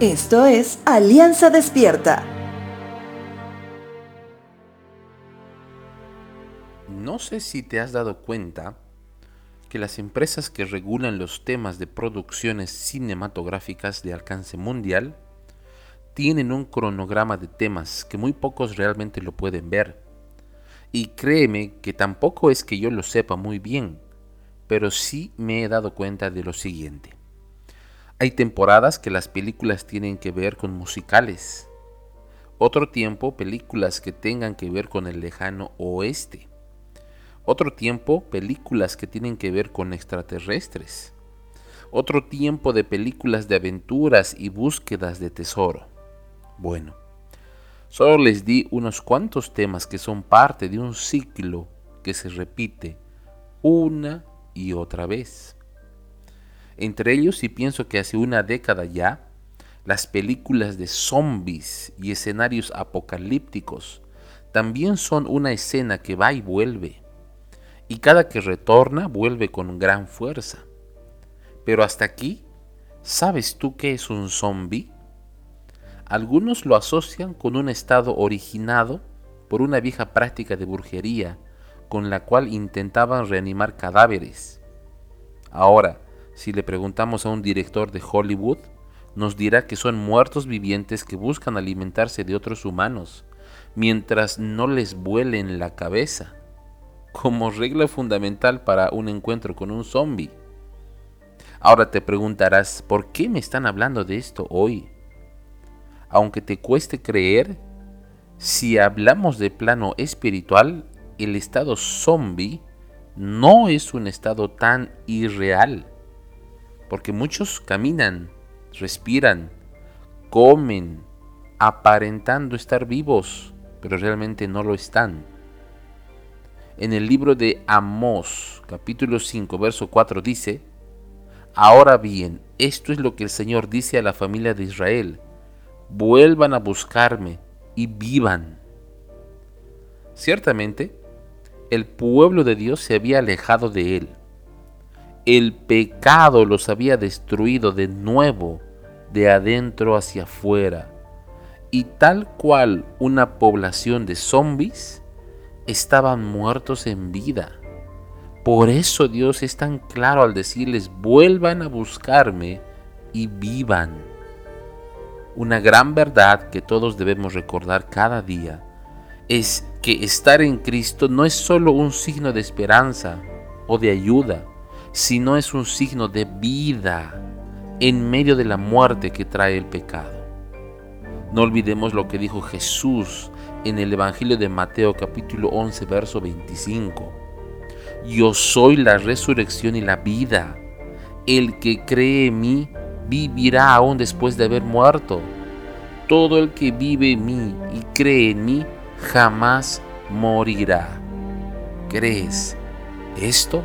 Esto es Alianza Despierta. No sé si te has dado cuenta que las empresas que regulan los temas de producciones cinematográficas de alcance mundial tienen un cronograma de temas que muy pocos realmente lo pueden ver. Y créeme que tampoco es que yo lo sepa muy bien, pero sí me he dado cuenta de lo siguiente. Hay temporadas que las películas tienen que ver con musicales. Otro tiempo películas que tengan que ver con el lejano oeste. Otro tiempo películas que tienen que ver con extraterrestres. Otro tiempo de películas de aventuras y búsquedas de tesoro. Bueno, solo les di unos cuantos temas que son parte de un ciclo que se repite una y otra vez. Entre ellos, y pienso que hace una década ya, las películas de zombies y escenarios apocalípticos también son una escena que va y vuelve. Y cada que retorna vuelve con gran fuerza. Pero hasta aquí, ¿sabes tú qué es un zombie? Algunos lo asocian con un estado originado por una vieja práctica de brujería con la cual intentaban reanimar cadáveres. Ahora, si le preguntamos a un director de Hollywood, nos dirá que son muertos vivientes que buscan alimentarse de otros humanos, mientras no les vuelen la cabeza, como regla fundamental para un encuentro con un zombie. Ahora te preguntarás, ¿por qué me están hablando de esto hoy? Aunque te cueste creer, si hablamos de plano espiritual, el estado zombie no es un estado tan irreal porque muchos caminan, respiran, comen, aparentando estar vivos, pero realmente no lo están. En el libro de Amós, capítulo 5, verso 4 dice, Ahora bien, esto es lo que el Señor dice a la familia de Israel, vuelvan a buscarme y vivan. Ciertamente, el pueblo de Dios se había alejado de él el pecado los había destruido de nuevo, de adentro hacia afuera. Y tal cual una población de zombies, estaban muertos en vida. Por eso Dios es tan claro al decirles, vuelvan a buscarme y vivan. Una gran verdad que todos debemos recordar cada día es que estar en Cristo no es solo un signo de esperanza o de ayuda, sino es un signo de vida en medio de la muerte que trae el pecado. No olvidemos lo que dijo Jesús en el Evangelio de Mateo capítulo 11 verso 25. Yo soy la resurrección y la vida. El que cree en mí vivirá aún después de haber muerto. Todo el que vive en mí y cree en mí jamás morirá. ¿Crees esto?